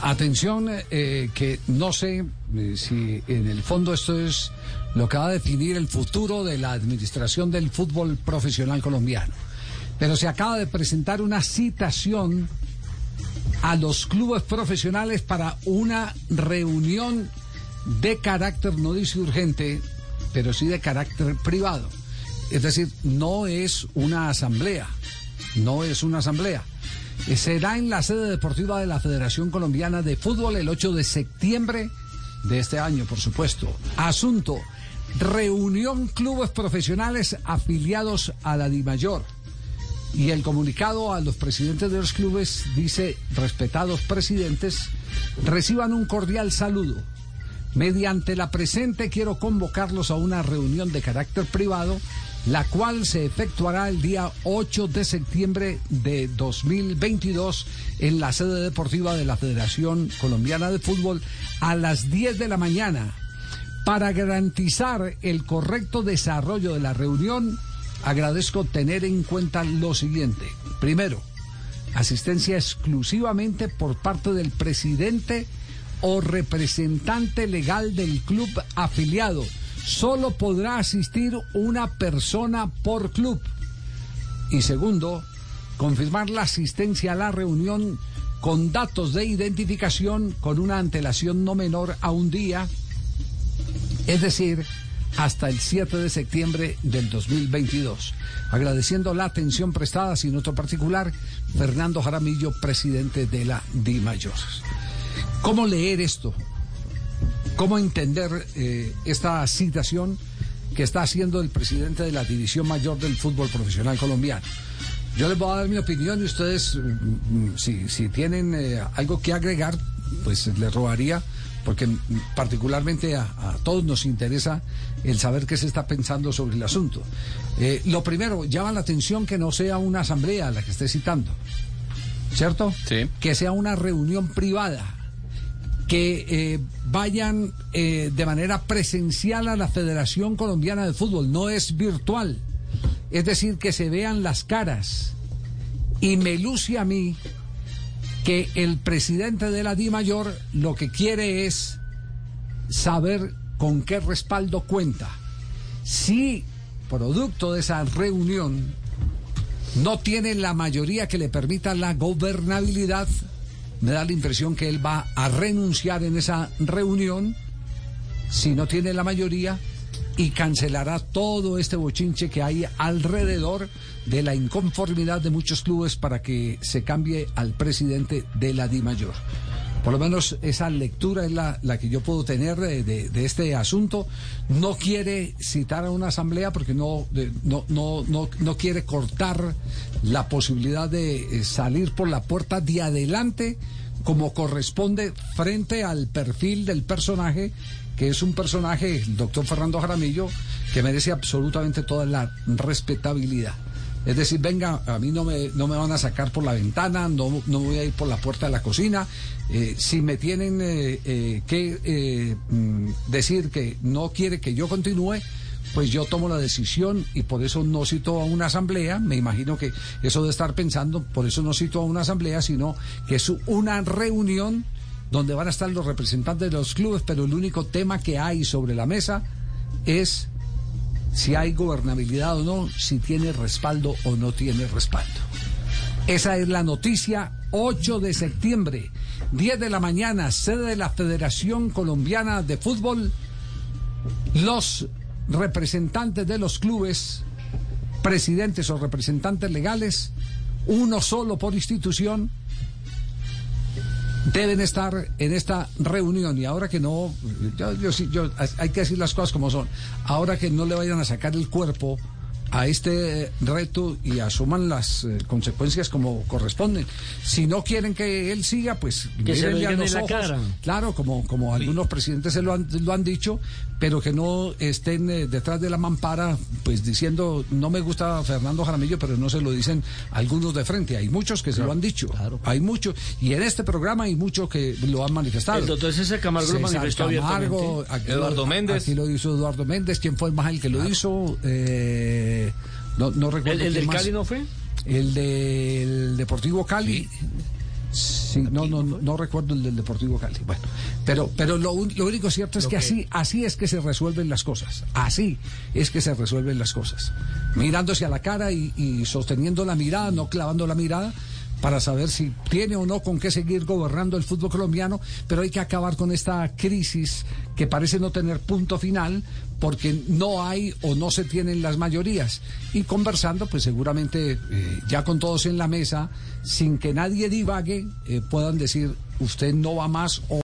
Atención, eh, que no sé eh, si en el fondo esto es lo que va a definir el futuro de la administración del fútbol profesional colombiano. Pero se acaba de presentar una citación a los clubes profesionales para una reunión de carácter, no dice urgente, pero sí de carácter privado. Es decir, no es una asamblea, no es una asamblea. Será en la sede deportiva de la Federación Colombiana de Fútbol el 8 de septiembre de este año, por supuesto. Asunto, reunión clubes profesionales afiliados a la DIMAYOR. Y el comunicado a los presidentes de los clubes dice, respetados presidentes, reciban un cordial saludo. Mediante la presente quiero convocarlos a una reunión de carácter privado la cual se efectuará el día 8 de septiembre de 2022 en la sede deportiva de la Federación Colombiana de Fútbol a las 10 de la mañana. Para garantizar el correcto desarrollo de la reunión, agradezco tener en cuenta lo siguiente. Primero, asistencia exclusivamente por parte del presidente o representante legal del club afiliado solo podrá asistir una persona por club. Y segundo, confirmar la asistencia a la reunión con datos de identificación con una antelación no menor a un día, es decir, hasta el 7 de septiembre del 2022. Agradeciendo la atención prestada, sin otro particular, Fernando Jaramillo, presidente de la DIMAYOR. ¿Cómo leer esto? ¿Cómo entender eh, esta citación que está haciendo el presidente de la División Mayor del Fútbol Profesional Colombiano? Yo les voy a dar mi opinión y ustedes, mm, mm, si, tienen eh, algo que agregar, pues les robaría, porque particularmente a, todos nos interesa el saber qué se está pensando sobre el asunto. Eh, lo primero, llama la atención que no sea una asamblea la que esté citando, ¿cierto? Sí. Que sea una reunión privada que eh, vayan eh, de manera presencial a la Federación Colombiana de Fútbol, no es virtual. Es decir, que se vean las caras. Y me luce a mí que el presidente de la Di Mayor lo que quiere es saber con qué respaldo cuenta. Si, producto de esa reunión, no tiene la mayoría que le permita la gobernabilidad, me da la impresión que él va a renunciar en esa reunión si no tiene la mayoría y cancelará todo este bochinche que hay alrededor de la inconformidad de muchos clubes para que se cambie al presidente de la Di Mayor. Por lo menos esa lectura es la, que yo puedo tener de, este asunto. No quiere citar a una asamblea porque no, no, no, no, no quiere cortar la posibilidad de eh, salir por la puerta de adelante como corresponde frente al perfil del personaje, que es un personaje, el doctor Fernando Jaramillo, que merece absolutamente toda la respetabilidad. Es decir, venga, a mí no me, no me van a sacar por la ventana, no, no voy a ir por la puerta de la cocina. Eh, si me tienen eh, eh, que mm, decir que no quiere que yo continúe, pues yo tomo la decisión y por eso no cito a una asamblea, me imagino que eso de estar pensando, por eso no cito a una asamblea, sino que es una reunión donde van a estar los representantes de los clubes, pero el único tema que hay sobre la mesa es si hay gobernabilidad o no, si tiene respaldo o no tiene respaldo. Esa es la noticia 8 de septiembre, 10 de la mañana, sede de la Federación Colombiana de Fútbol. Los representantes de los clubes, presidentes o representantes legales, uno solo por institución, deben estar en esta reunión. Y ahora que no, yo, yo, hay que decir las cosas como son, ahora que no le vayan a sacar el cuerpo a este reto y asuman las eh, consecuencias como corresponden. Si no quieren que él siga, pues que se lo en la cara. Claro, como, como algunos presidentes se lo han, lo han dicho, pero que no estén eh, detrás de la mampara, pues diciendo, no me gusta Fernando Jaramillo, pero no se lo dicen algunos de frente. Hay muchos que se lo han dicho. Hay muchos. Y en este programa hay muchos que lo han manifestado. El doctor César Camargo lo manifestó Camargo, Eduardo Méndez. Aquí lo hizo Eduardo Méndez. ¿Quién fue el más el que lo hizo? Eh, no, recuerdo. ¿El, del Cali no fue? El del Deportivo Cali. Sí, no, no, no, recuerdo el del Deportivo Cali. Bueno, pero, pero lo, lo único cierto es que, así, así es que se resuelven las cosas. Así es que se resuelven las cosas. Mirándose a la cara y, y sosteniendo la mirada, no clavando la mirada para saber si tiene o no con qué seguir gobernando el fútbol colombiano, pero hay que acabar con esta crisis que parece no tener punto final porque no hay o no se tienen las mayorías. Y conversando, pues seguramente eh, ya con todos en la mesa, sin que nadie divague, eh, puedan decir, usted no va más o